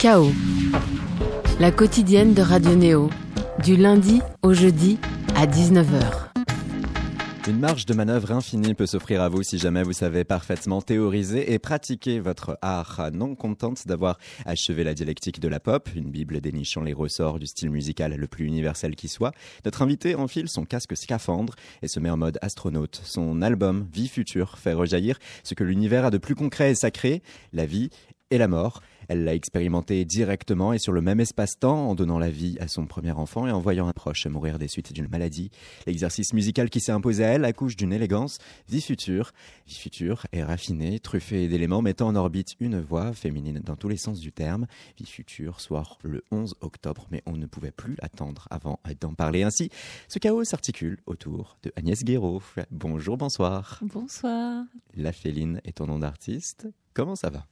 Chaos, la quotidienne de Radio Néo, du lundi au jeudi à 19h. Une marge de manœuvre infinie peut s'offrir à vous si jamais vous savez parfaitement théoriser et pratiquer votre art. Non contente d'avoir achevé la dialectique de la pop, une bible dénichant les ressorts du style musical le plus universel qui soit, notre invité enfile son casque scaphandre et se met en mode astronaute. Son album Vie future fait rejaillir ce que l'univers a de plus concret et sacré, la vie et la mort. Elle l'a expérimenté directement et sur le même espace-temps en donnant la vie à son premier enfant et en voyant un proche mourir des suites d'une maladie. L'exercice musical qui s'est imposé à elle accouche d'une élégance, vie future. Vie future est raffinée, truffée d'éléments mettant en orbite une voix féminine dans tous les sens du terme. Vie future soir le 11 octobre, mais on ne pouvait plus attendre avant d'en parler ainsi. Ce chaos s'articule autour de Agnès Guéraud. Bonjour, bonsoir. Bonsoir. La Féline est ton nom d'artiste. Comment ça va?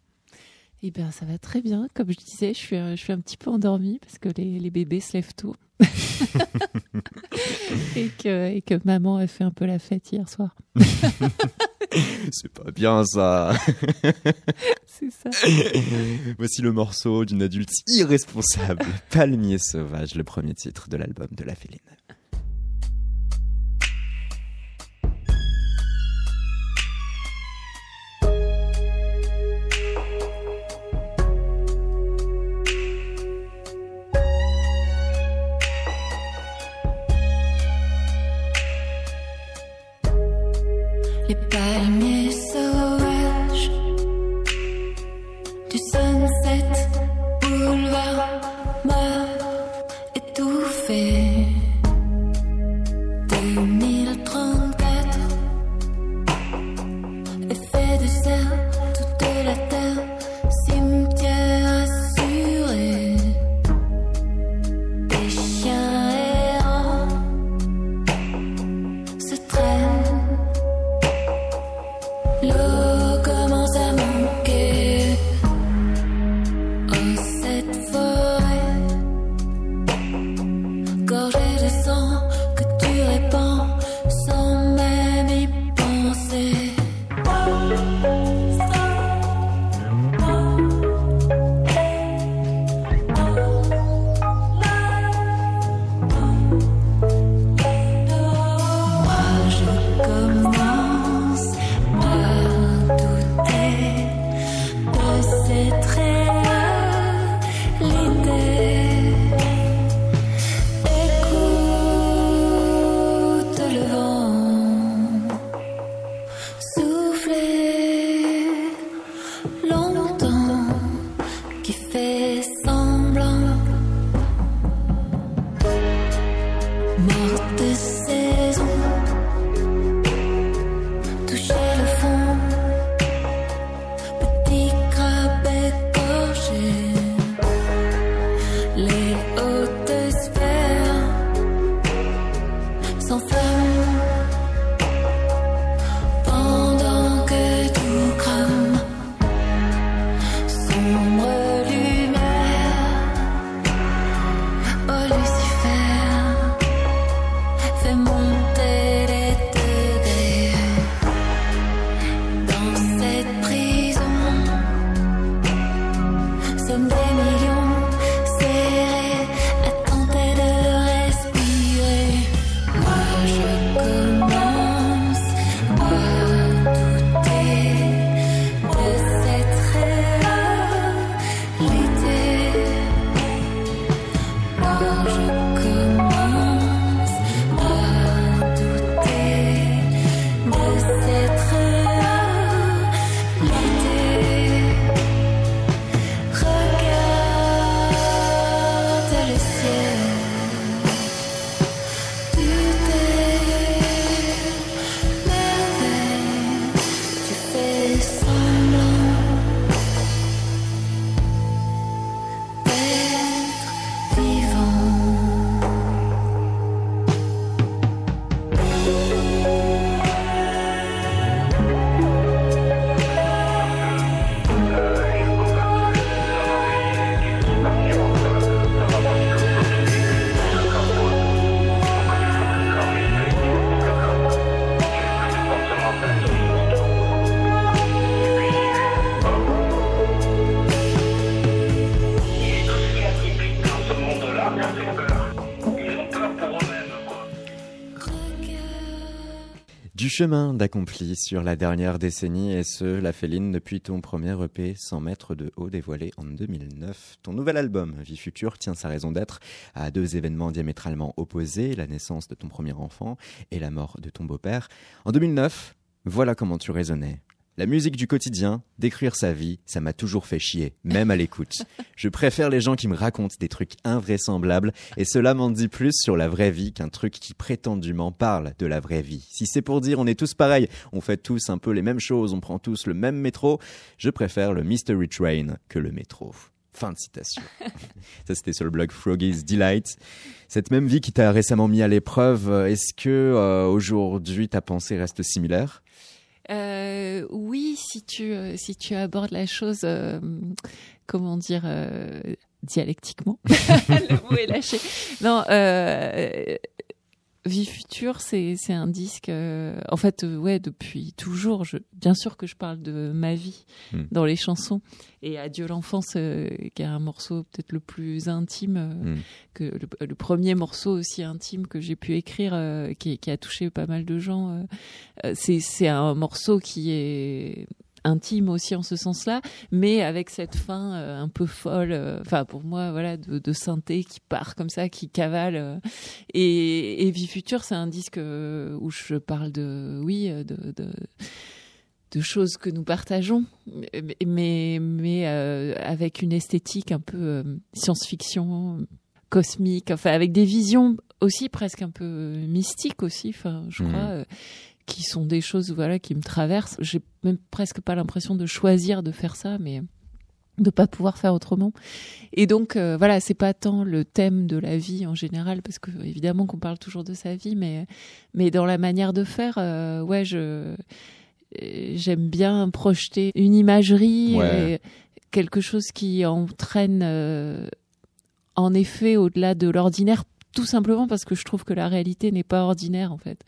Eh bien, ça va très bien. Comme je disais, je suis, je suis un petit peu endormie parce que les, les bébés se lèvent tôt. et, que, et que maman a fait un peu la fête hier soir. C'est pas bien ça. C'est ça. Voici le morceau d'une adulte irresponsable, Palmier sauvage, le premier titre de l'album de La Féline. Boulevard meurent chemin d'accompli sur la dernière décennie et ce, la féline depuis ton premier EP 100 mètres de haut dévoilé en 2009. Ton nouvel album, Vie future, tient sa raison d'être à deux événements diamétralement opposés, la naissance de ton premier enfant et la mort de ton beau-père. En 2009, voilà comment tu raisonnais. La musique du quotidien, décrire sa vie, ça m'a toujours fait chier, même à l'écoute. Je préfère les gens qui me racontent des trucs invraisemblables, et cela m'en dit plus sur la vraie vie qu'un truc qui prétendument parle de la vraie vie. Si c'est pour dire on est tous pareils, on fait tous un peu les mêmes choses, on prend tous le même métro, je préfère le Mystery Train que le métro. Fin de citation. Ça, c'était sur le blog Froggy's Delight. Cette même vie qui t'a récemment mis à l'épreuve, est-ce que euh, aujourd'hui ta pensée reste similaire? Euh, oui, si tu euh, si tu abordes la chose, euh, comment dire, euh, dialectiquement. Le mot est lâché. Non, euh, Vie future, c'est c'est un disque. euh, en fait, euh, ouais, depuis toujours. Je, bien sûr que je parle de ma vie Hmm. dans les chansons et Adieu l'enfance, euh, qui est un morceau peut-être le plus intime euh, Hmm. que le, le premier morceau aussi intime que j'ai pu écrire, qui, qui a touché pas mal de gens. c'est c'est un morceau qui est intime aussi en ce sens-là, mais avec cette fin euh, un peu folle, euh, enfin pour moi voilà de, de synthé qui part comme ça, qui cavale. euh, et, et Vie future, c'est un disque où je parle de oui de, de de choses que nous partageons, mais mais, euh, avec une esthétique un peu euh, science-fiction, cosmique, enfin avec des visions aussi presque un peu mystiques aussi, enfin je Mhm. crois, qui sont des choses voilà qui me traversent. J'ai même presque pas l'impression de choisir de faire ça, mais de pas pouvoir faire autrement. Et donc euh, voilà, c'est pas tant le thème de la vie en général, parce que évidemment qu'on parle toujours de sa vie, mais mais dans la manière de faire, euh, ouais, je j'aime bien projeter une imagerie, Ouais. et quelque chose qui entraîne euh, en effet au-delà de l'ordinaire, tout simplement parce que je trouve que la réalité n'est pas ordinaire en fait.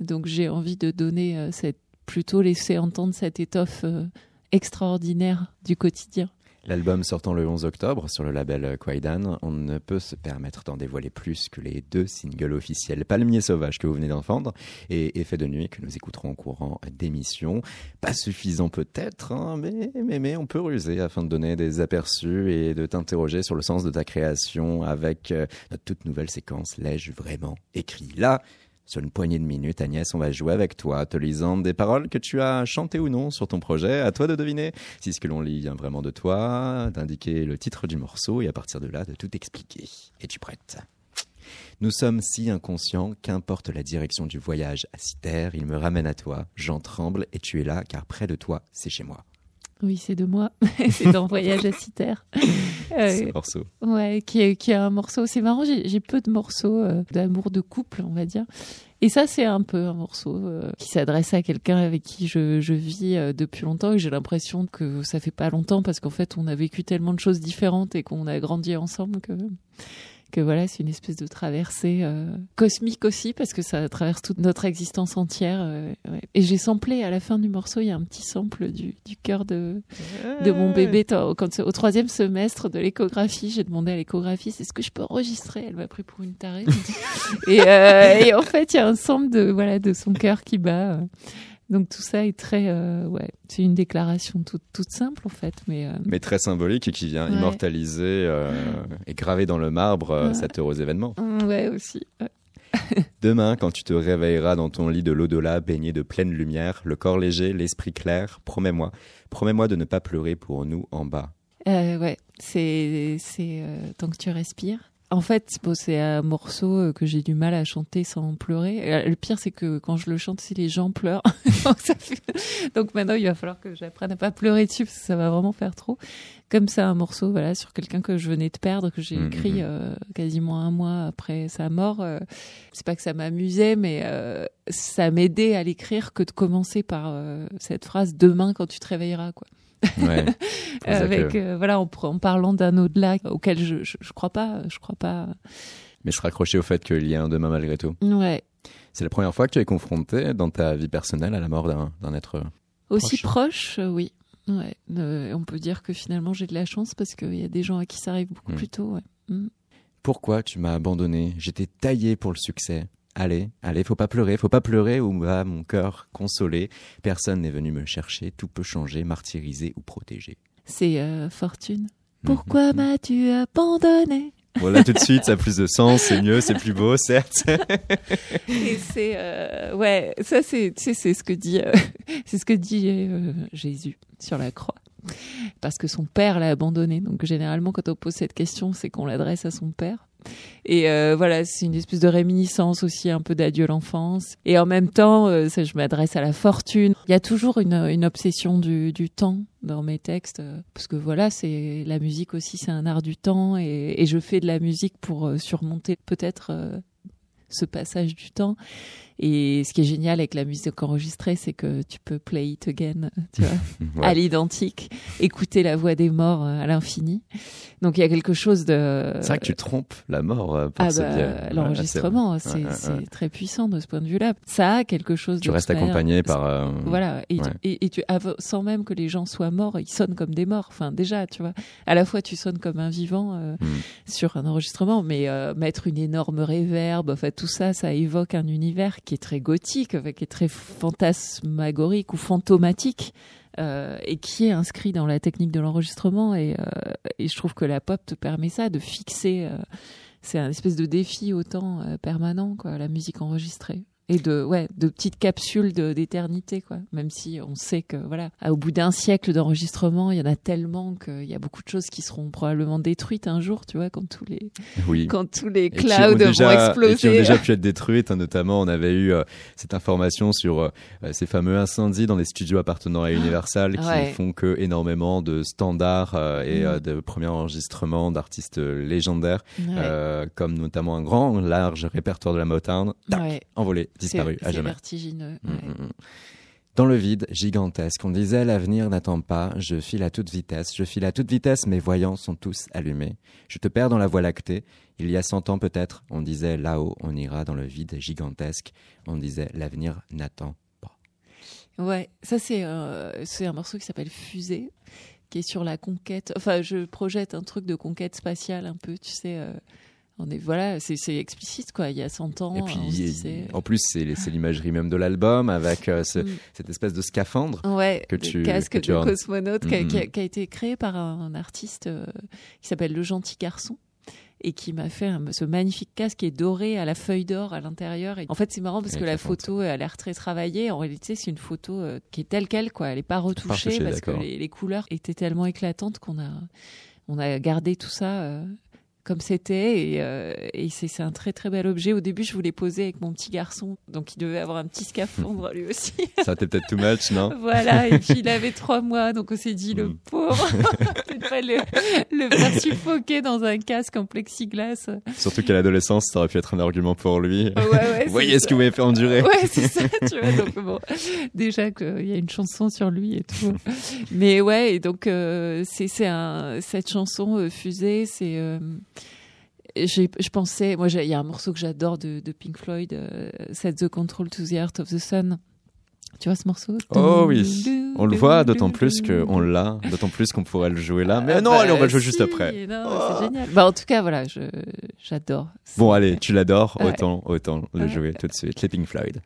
Donc j'ai envie de donner euh, cette plutôt laisser entendre cette étoffe euh, extraordinaire du quotidien. L'album sortant le 11 octobre sur le label Quaidan, on ne peut se permettre d'en dévoiler plus que les deux singles officiels Palmier sauvage que vous venez d'entendre et Effet de nuit que nous écouterons en courant d'émission. Pas suffisant peut-être, hein, mais, mais, on peut ruser afin de donner des aperçus et de t'interroger sur le sens de ta création avec euh, notre toute nouvelle séquence L'ai-je vraiment écrit là? Sur une poignée de minutes, Agnès, on va jouer avec toi, te lisant des paroles que tu as chantées ou non sur ton projet. À toi de deviner si ce que l'on lit vient vraiment de toi, d'indiquer le titre du morceau et à partir de là de tout expliquer. Es-tu prête? Nous sommes si inconscients qu'importe la direction du voyage à Citer, il me ramène à toi, j'en tremble et tu es là car près de toi, c'est chez moi. Oui, c'est de moi. c'est dans Voyage à Citer. Euh, Ce morceau. Ouais, qui est, qui est un morceau. C'est marrant, j'ai j'ai peu de morceaux euh, d'amour de couple, on va dire. Et ça, c'est un peu un morceau euh, qui s'adresse à quelqu'un avec qui je, je vis euh, depuis longtemps et j'ai l'impression que ça fait pas longtemps parce qu'en fait, on a vécu tellement de choses différentes et qu'on a grandi ensemble que que voilà, c'est une espèce de traversée euh, cosmique aussi parce que ça traverse toute notre existence entière. euh, ouais. Et j'ai samplé à la fin du morceau, il y a un petit sample du, du cœur de de mon bébé quand au troisième semestre de l'échographie j'ai demandé à l'échographiste est-ce que je peux enregistrer? Elle m'a pris pour une tarée et, euh, et en fait il y a un sample de voilà de son cœur qui bat euh. Donc tout ça est très euh, ouais c'est une déclaration toute toute simple en fait mais euh, Mais très symbolique et qui vient Ouais. immortaliser euh, et graver dans le marbre Ouais. cet heureux événement. ouais aussi. Demain, quand tu te réveilleras dans ton lit de l'au-delà, baigné de pleine lumière, le corps léger, l'esprit clair, promets-moi, promets-moi de ne pas pleurer pour nous en bas. Ouais, c'est c'est tant que tu respires. En fait, bon, c'est un morceau euh, que j'ai du mal à chanter sans pleurer. Euh, Le pire, c'est que quand je le chante, si les gens pleurent, donc, ça fait- donc maintenant, il va falloir que j'apprenne à pas pleurer dessus parce que ça va vraiment faire trop. Comme c'est un morceau, voilà, sur quelqu'un que je venais de perdre, que j'ai Mhm. écrit euh, quasiment un mois après sa mort. euh, c'est pas que ça m'amusait, mais euh, ça m'aidait à l'écrire que de commencer par cette phrase "demain quand tu te réveilleras", quoi. Ouais. Avec que- euh, voilà en, parlant d'un au-delà auquel je, je je crois pas je crois pas Mais se raccrocher au fait qu'il y a un demain malgré tout. ouais C'est la première fois que tu es confronté dans ta vie personnelle à la mort d'un d'un être. aussi Proche. proche, euh, oui ouais Euh, on peut dire que finalement j'ai de la chance parce qu'il y a des gens à qui ça arrive beaucoup Mm. plus tôt ouais. Mm. Pourquoi tu m'as abandonné? J'étais taillé pour le succès. Allez, allez, faut pas pleurer, faut pas pleurer ou va mon cœur consolé. Personne n'est venu me chercher, tout peut changer, martyriser ou protéger. C'est euh, Fortune. Pourquoi m'as-tu abandonné? Voilà, tout de suite, ça a plus de sens, c'est mieux, c'est plus beau, certes. Et c'est euh, ouais, ça c'est c'est ce que dit euh, c'est ce que dit euh, Jésus sur la croix. Parce que son père l'a abandonné. Donc généralement quand on pose cette question, c'est qu'on l'adresse à son père. Et euh, voilà, c'est une espèce de réminiscence aussi un peu d'adieu l'enfance. Et en même temps, euh, ça, je m'adresse à la fortune. Il y a toujours une, obsession du, temps dans mes textes, euh, parce que voilà, c'est la musique aussi, c'est un art du temps, et, je fais de la musique pour surmonter peut-être ce passage du temps. Et ce qui est génial avec la musique enregistrée, c'est que tu peux play it again, tu vois, Ouais. à l'identique, écouter la voix des morts euh, à l'infini. Donc il y a quelque chose de. C'est vrai que tu trompes la mort euh, par Ah bah, l'enregistrement, c'est. Ouais, ouais, très puissant de ce point de vue-là. Ça a quelque chose. Tu restes accompagné par. euh, Voilà, et, tu, et, et tu av- sans même que les gens soient morts, ils sonnent comme des morts. Enfin, déjà, tu vois, à la fois tu sonnes comme un vivant euh, Mm. sur un enregistrement, mais euh, mettre une énorme réverb, enfin tout ça, ça évoque un univers qui est très gothique, qui est très fantasmagorique ou fantomatique. euh, et qui est inscrit dans la technique de l'enregistrement et, euh, et je trouve que la pop te permet ça de fixer euh, c'est un espèce de défi au temps euh, permanent quoi la musique enregistrée et de ouais de petites capsules d'éternité quoi même si on sait que voilà au bout d'un siècle d'enregistrement il y en a tellement qu'il y a beaucoup de choses qui seront probablement détruites un jour tu vois quand tous les Oui. quand tous les clouds vont et qui ont exploser déjà pu être détruites. hein, notamment, on avait eu euh, cette information sur euh, ces fameux incendies dans les studios appartenant à Universal qui Ouais. font que énormément de standards euh, et Mm. euh, de premiers enregistrements d'artistes légendaires, Ouais. euh, comme notamment un grand, large répertoire de la Motown, tac, Ouais. envolé, disparu à jamais. vertigineux Mm, ouais. mm, mm. Dans le vide, gigantesque, on disait l'avenir n'attend pas, je file à toute vitesse, je file à toute vitesse, mes voyants sont tous allumés. Je te perds dans la voie lactée, il y a cent ans peut-être, on disait là-haut, on ira dans le vide gigantesque, on disait l'avenir n'attend pas. Ouais, ça c'est euh, c'est un morceau qui s'appelle Fusée, qui est sur la conquête. Enfin, je projette un truc de conquête spatiale un peu, tu sais. euh, on est voilà, c'est explicite quoi. Il y a 100 ans, Et on se puis, disait. en plus, c'est l'imagerie même de l'album, avec euh, ce- Mm. cette espèce de scaphandre. Ouais, que tu- casque que tu de cosmonaute qui, a, Mhm. qui a- qui a été créé par un artiste euh, qui s'appelle Le Gentil Garçon et qui m'a fait un- ce magnifique casque qui est doré à la feuille d'or à l'intérieur. En fait, c'est marrant parce que la photo a l'air très travaillée. En réalité, c'est une photo euh, qui est telle quelle, quoi. Elle n'est pas retouchée retouchée, parce que les, les couleurs étaient tellement éclatantes qu'on a, on a gardé tout ça. Comme c'était et, euh, et c'est un très très bel objet. Au début, je voulais poser avec mon petit garçon, donc il devait avoir un petit scaphandre lui aussi. Ça était peut-être too much, non Voilà, et puis il avait trois mois, donc on s'est dit, le Mm. pauvre, peut-être pas le, le faire suffoquer dans un casque en plexiglas. Surtout qu'à l'adolescence, ça aurait pu être un argument pour lui. Ouais, ouais, Vous voyez ce que vous m'avez fait endurer Ouais, c'est ça, tu vois. Donc bon, déjà qu'il y a une chanson sur lui et tout. Mais ouais, et donc euh, c'est un cette chanson euh, fusée, c'est euh, je pensais, moi il y a un morceau que j'adore de, de Pink Floyd, euh, Set the Control to the Heart of the Sun. Tu vois ce morceau? Oh oui, on le voit d'autant plus qu'on l'a, d'autant plus qu'on pourrait le jouer là. Mais Ah non, bah, allez, on va le jouer juste après. Oh. C'est génial. Bah, en tout cas, voilà, j'adore. Bon, allez, tu l'adores, Ouais. autant, autant le jouer tout de suite. Les Pink Floyd.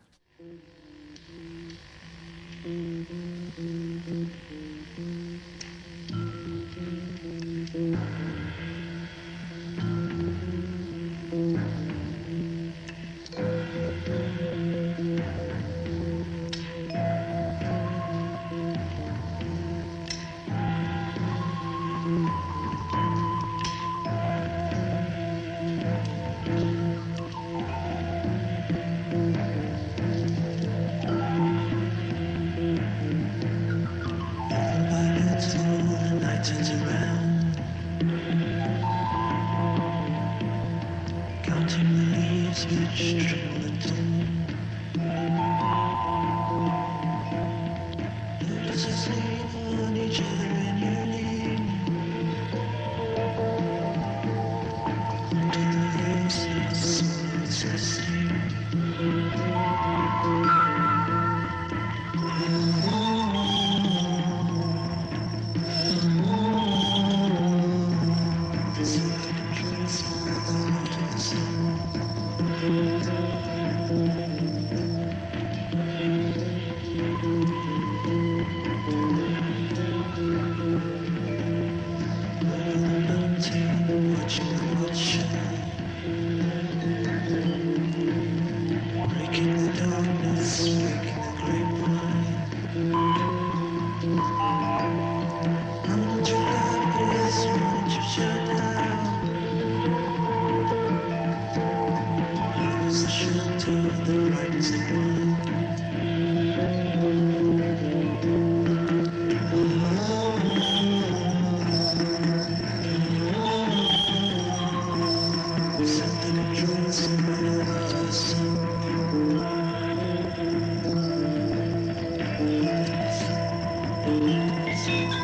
Música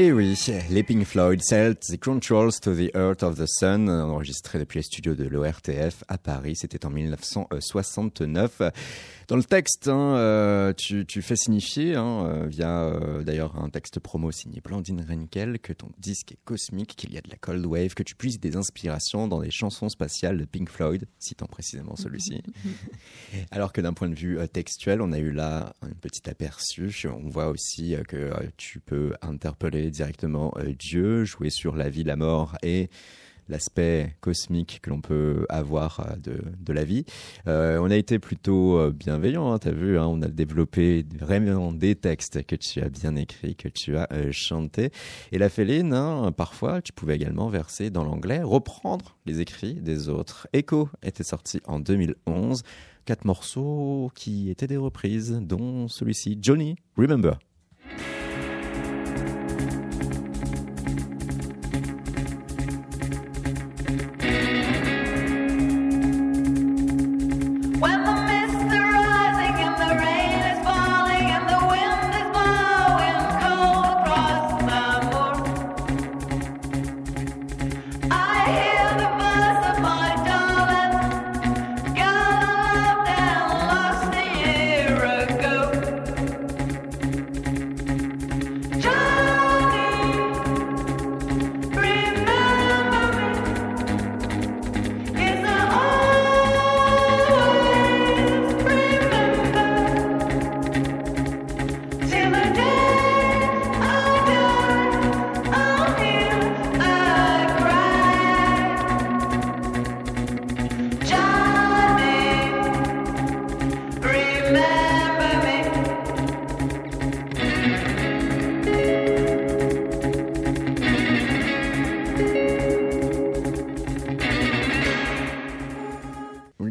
Et oui, les Pink Floyd, Celt, The Controls to the Earth of the Sun, enregistré depuis les studios de l'ORTF à Paris, c'était en 1969. Dans le texte, hein, euh, tu, tu, fais signifier, hein, euh, via euh, d'ailleurs un texte promo signé Blandine Renkel, que ton disque est cosmique, qu'il y a de la cold wave, que tu puisses des inspirations dans des chansons spatiales de Pink Floyd, citant précisément celui-ci. Alors que d'un point de vue textuel, on a eu là un petit aperçu. On voit aussi que tu peux interpeller directement Dieu, jouer sur la vie, la mort et l'aspect cosmique que l'on peut avoir euh, de, de la vie. Euh, on a été plutôt euh, bienveillant, hein, tu as vu, hein, on a développé vraiment des textes que tu as bien écrits, que tu as euh, chanté. Et la féline, hein, parfois, tu pouvais également verser dans l'anglais, reprendre les écrits des autres. Echo était sorti en 2011 quatre morceaux qui étaient des reprises, dont celui-ci, Johnny Remember.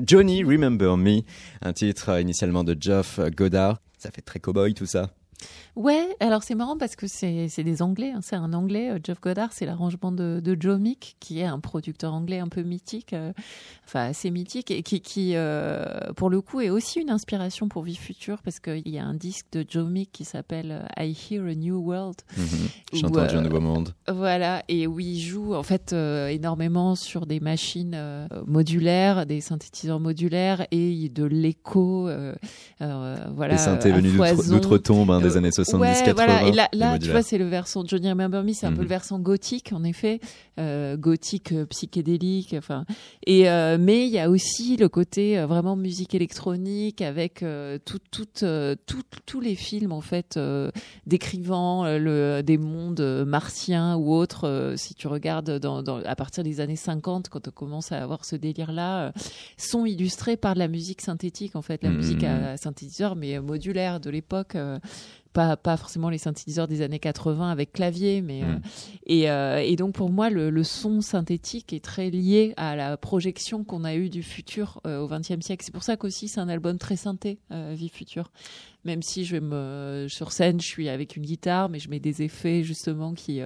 Johnny Remember Me, un titre initialement de Geoff Goddard. Ça fait très cowboy tout ça. Ouais, alors c'est marrant parce que c'est des Anglais, hein. c'est un Anglais, euh, Jeff Goddard, c'est l'arrangement de, Joe Mick, qui est un producteur anglais un peu mythique, euh, enfin assez mythique, et qui, euh, pour le coup est aussi une inspiration pour Vie Future, parce qu'il y a un disque de Joe Mick qui s'appelle euh, I Hear a New World. Mm -hmm. J'entends un nouveau monde. Voilà, et où il joue en fait énormément sur des machines modulaires, des synthétiseurs modulaires et de l'écho. voilà, un venu d'outre-tombe des années 60 ouais, voilà. Et là, là tu vois, c'est le versant Johnny Remember Me, c'est un peu le versant gothique, en effet, euh, gothique euh, psychédélique. Enfin, et euh, mais il y a aussi le côté euh, vraiment musique électronique avec euh, tout, tout, tout, tous les films en fait décrivant le, des mondes martiens ou autres. si tu regardes dans, dans, à partir des années 50, quand on commence à avoir ce délire-là, sont illustrés par la musique synthétique en fait, la musique à, à synthétiseur mais modulaire de l'époque pas, pas forcément les synthétiseurs des années 80 avec clavier, mais euh, Mm. et, euh, et donc pour moi le, le son synthétique est très lié à la projection qu'on a eue du futur euh, au XXe siècle. C'est pour ça qu'aussi c'est un album très synthé, Vie future. Même si je vais me sur scène, je suis avec une guitare, mais je mets des effets justement qui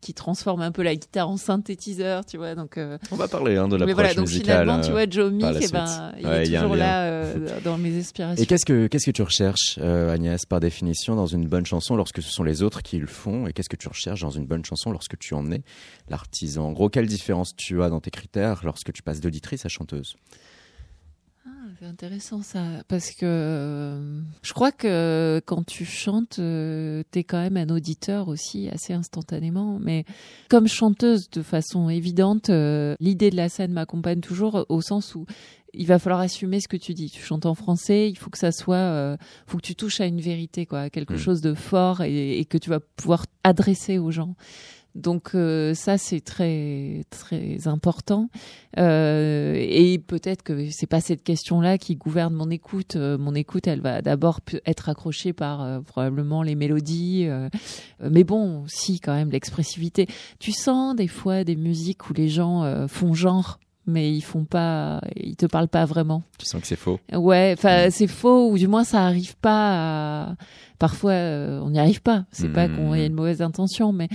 qui transforment un peu la guitare en synthétiseur, tu vois. Donc euh, On va parler hein, de mais l'approche voilà, donc musicale. finalement, tu euh, vois, Joe Meek, la eh ben, il Ouais, est toujours là euh, dans mes inspirations. Et qu'est-ce que qu'est-ce que tu recherches, euh, Agnès, par définition, dans une bonne chanson, lorsque ce sont les autres qui le font? Et qu'est-ce que tu recherches dans une bonne chanson lorsque tu en es l'artisan? En gros, quelle différence tu as dans tes critères lorsque tu passes d'auditrice à chanteuse? C'est intéressant ça, parce que euh, je crois que quand tu chantes, euh, t'es quand même un auditeur aussi assez instantanément. Mais comme chanteuse de façon évidente, euh, l'idée de la scène m'accompagne toujours au sens où il va falloir assumer ce que tu dis. Tu chantes en français, il faut que ça soit, euh, faut que tu touches à une vérité, quoi, à quelque Mm. chose de fort et, et que tu vas pouvoir adresser aux gens. Donc euh, ça c'est très très important Euh, et peut-être que c'est pas cette question-là qui gouverne mon écoute. Euh, mon écoute elle va d'abord être accrochée par euh, probablement les mélodies, euh, euh, mais bon si quand même l'expressivité. Tu sens des fois des musiques où les gens euh, font genre mais ils font pas, ils te parlent pas vraiment. Tu sens que c'est faux. Ouais, enfin Mm. c'est faux ou du moins ça arrive pas. à- Parfois euh, on n'y arrive pas. C'est pas Mm. qu'on ait une mauvaise intention, mais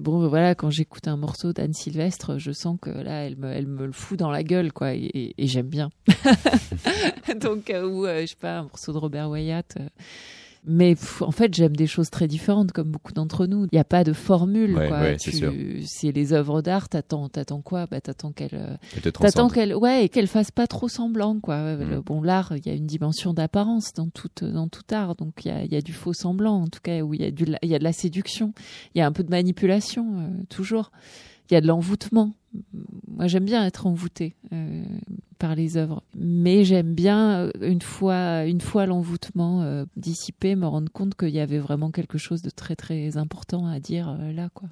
bon voilà, quand j'écoute un morceau d'Anne Sylvestre, je sens que là elle me, elle me le fout dans la gueule quoi, et, et- et j'aime bien. Donc euh, ou euh, je sais pas un morceau de Robert Wyatt. Mais pff, en fait, j'aime des choses très différentes, comme beaucoup d'entre nous. Il n'y a pas de formule. Ouais, quoi. ouais, c'est Tu- sûr. C'est les œuvres d'art. T'attends, t'attends quoi? Bah, t'attends qu'elles, euh, T'attends transcende. qu'elle, ouais, et qu'elle fasse pas trop semblant, quoi. Mm. Le- Bon, l'art, il y a une dimension d'apparence dans tout, dans tout art, donc il y a, y a du faux semblant, en tout cas, où il y a du, il y a de la séduction, il y a un peu de manipulation, euh, toujours. Il y a de l'envoûtement. Moi, j'aime bien être envoûtée euh, par les œuvres, mais j'aime bien euh, une fois, une fois l'envoûtement euh, dissipé, me rendre compte qu'il y avait vraiment quelque chose de très très important à dire là, quoi.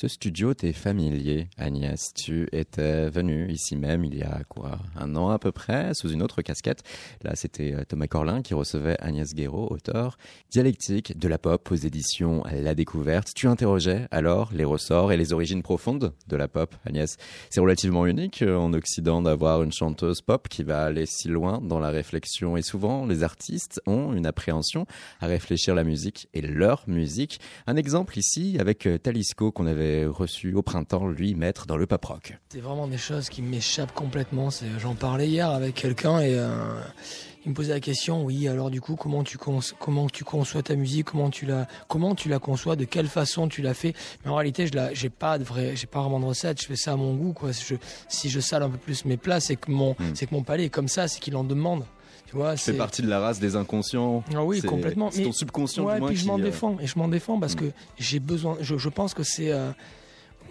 Ce studio t'est familier, Agnès. Tu étais venue ici même il y a quoi Un an à peu près, sous une autre casquette. Là, c'était euh, Thomas Corlin qui recevait Agnès Guéraud, auteur. Dialectique de la pop aux éditions La Découverte. Tu interrogeais alors les ressorts et les origines profondes de la pop, Agnès. C'est relativement unique euh, en Occident d'avoir une chanteuse pop qui va aller si loin dans la réflexion. Et souvent, les artistes ont une appréhension à réfléchir la musique et leur musique. Un exemple ici avec euh, Talisco qu'on avait reçu au printemps, lui, maître dans le pop rock. C'est vraiment des choses qui m'échappent complètement. J'en parlais hier avec quelqu'un et euh, il me posait la question, oui, alors du coup, comment tu, cons- comment tu conçois ta musique, comment tu la, comment tu la conçois, de quelle façon tu la fais? Mais en réalité, je j'ai pas de vrai, j'ai pas vraiment de recette. Je fais ça à mon goût, quoi. Si je, si je sale un peu plus mes plats, c'est que mon, Mm. c'est que mon palais est comme ça, c'est qu'il en demande. Tu vois, Tu fais c'est. partie de la race des inconscients. Ah oui, complètement. C'est Mais- ton subconscient Ouais, du moins puis je m'en euh, défends et je m'en défends parce Mm. que j'ai besoin. Je, je pense que c'est euh,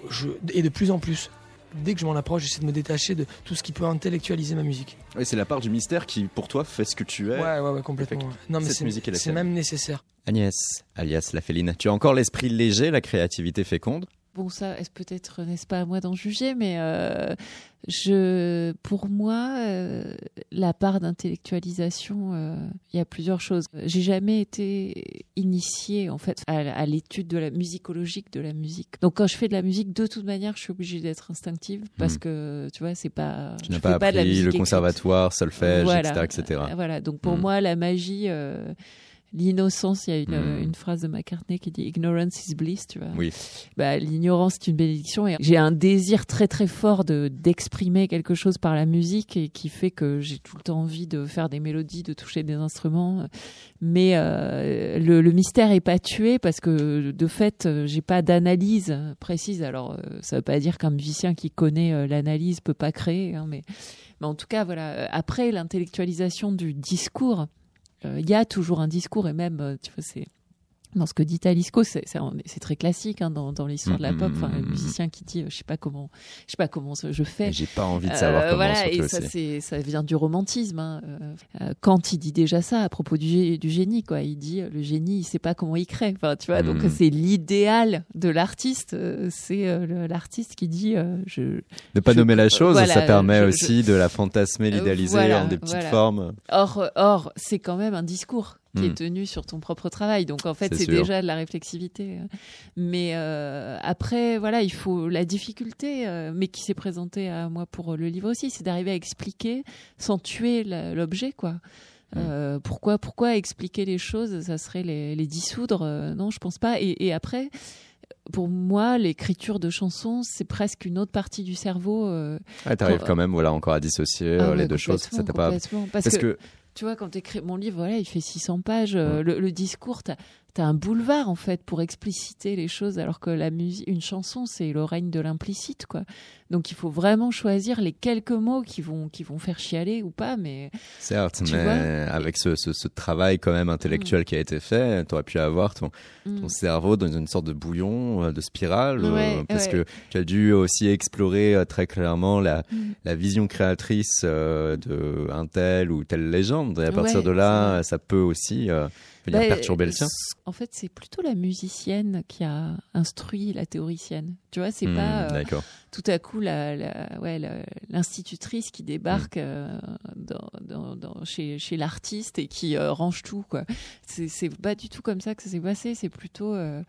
je, et de plus en plus. Dès que je m'en approche, j'essaie de me détacher de tout ce qui peut intellectualiser ma musique. ouais, c'est la part du mystère qui, pour toi, fait ce que tu es. Ouais, ouais, ouais, complètement. ouais. Non, mais cette c'est même nécessaire. Agnès, alias la féline, tu as encore l'esprit léger, la créativité féconde Bon, ça, est-ce peut-être n'est-ce pas à moi d'en juger, mais euh, je, pour moi, euh, la part d'intellectualisation, euh, il y a plusieurs choses. J'ai jamais été initiée en fait à, à l'étude de la musicologique de la musique. Donc, quand je fais de la musique, de toute manière, je suis obligée d'être instinctive parce Mhm. que tu vois, c'est pas. Tu n'as pas de la appris le conservatoire, solfège, Voilà. etc. etc. Voilà, donc pour Mm. moi, la magie, l'innocence, il y a une, Mm. euh, une phrase de McCartney qui dit Ignorance is bliss, tu vois. Oui. Bah, L'ignorance est une bénédiction et j'ai un désir très très fort de d'exprimer quelque chose par la musique et qui fait que j'ai tout le temps envie de faire des mélodies, de toucher des instruments. Mais euh, le, le mystère est pas tué parce que de fait, j'ai pas d'analyse précise. Alors, euh, ça veut pas dire qu'un musicien qui connaît euh, l'analyse peut pas créer, hein, mais mais en tout cas, voilà. Après l'intellectualisation du discours, il y a toujours un discours et même, euh, tu vois, c'est dans ce que dit Talisco, c'est un- très classique hein, dans, dans l'histoire de la pop. Enfin, Mm, mm, mm, musicien qui dit, euh, je sais pas comment, je sais pas comment je fais. J'ai pas envie de savoir Euh, comment voilà, et ça, ça vient du romantisme. hein. Euh, euh, Kant, il dit déjà ça à propos du, gé- du génie. Quoi. Il dit le génie, il sait pas comment il crée. Enfin, tu vois, donc c'est l'idéal de l'artiste. C'est l'artiste qui dit euh, je. Ne pas je- nommer la chose, voilà, ça permet je- aussi de la fantasmer, l'idéaliser voilà, en des petites voilà. formes. Or, or c'est quand même un discours qui Mhm. est tenu sur ton propre travail. Donc en fait, C'est déjà de la réflexivité. Mais euh, après, voilà, il faut la difficulté, euh, mais qui s'est présentée à moi pour le livre aussi, c'est d'arriver à expliquer sans tuer l'objet, quoi. Euh, pourquoi, pourquoi expliquer les choses Ça serait les, les dissoudre Non, je pense pas. Et, et après, pour moi, l'écriture de chansons, c'est presque une autre partie du cerveau. euh, Ah, T'arrives quand même voilà, encore à dissocier ah ouais, les deux choses. Ça pas... Parce, Parce que, que tu vois, quand tu écris mon livre, voilà, il fait 600 pages. euh, le, le discours, tu as, un boulevard, en fait, pour expliciter les choses, alors que la musique, une chanson, c'est le règne de l'implicite, quoi. Donc, il faut vraiment choisir les quelques mots qui vont, qui vont faire chialer ou pas, mais Certes, mais vois avec ce, ce, ce travail quand même intellectuel qui a été fait, tu aurais pu avoir ton, mm. ton cerveau dans une sorte de bouillon, euh, de spirale, euh, parce ouais. que tu as dû aussi explorer euh, très clairement la, Mm. la vision créatrice euh, de un tel ou telle légende. Et à partir Ouais, de là, ça peut aussi euh, venir Bah, perturber le tien. en fait, c'est plutôt la musicienne qui a instruit la théoricienne. Tu vois, c'est Hmm, pas euh, D'accord. Tout à coup la, ouais, l'institutrice qui débarque euh, chez, l'artiste et qui euh, range tout. quoi. C'est pas du tout comme ça que ça s'est passé. C'est plutôt, euh,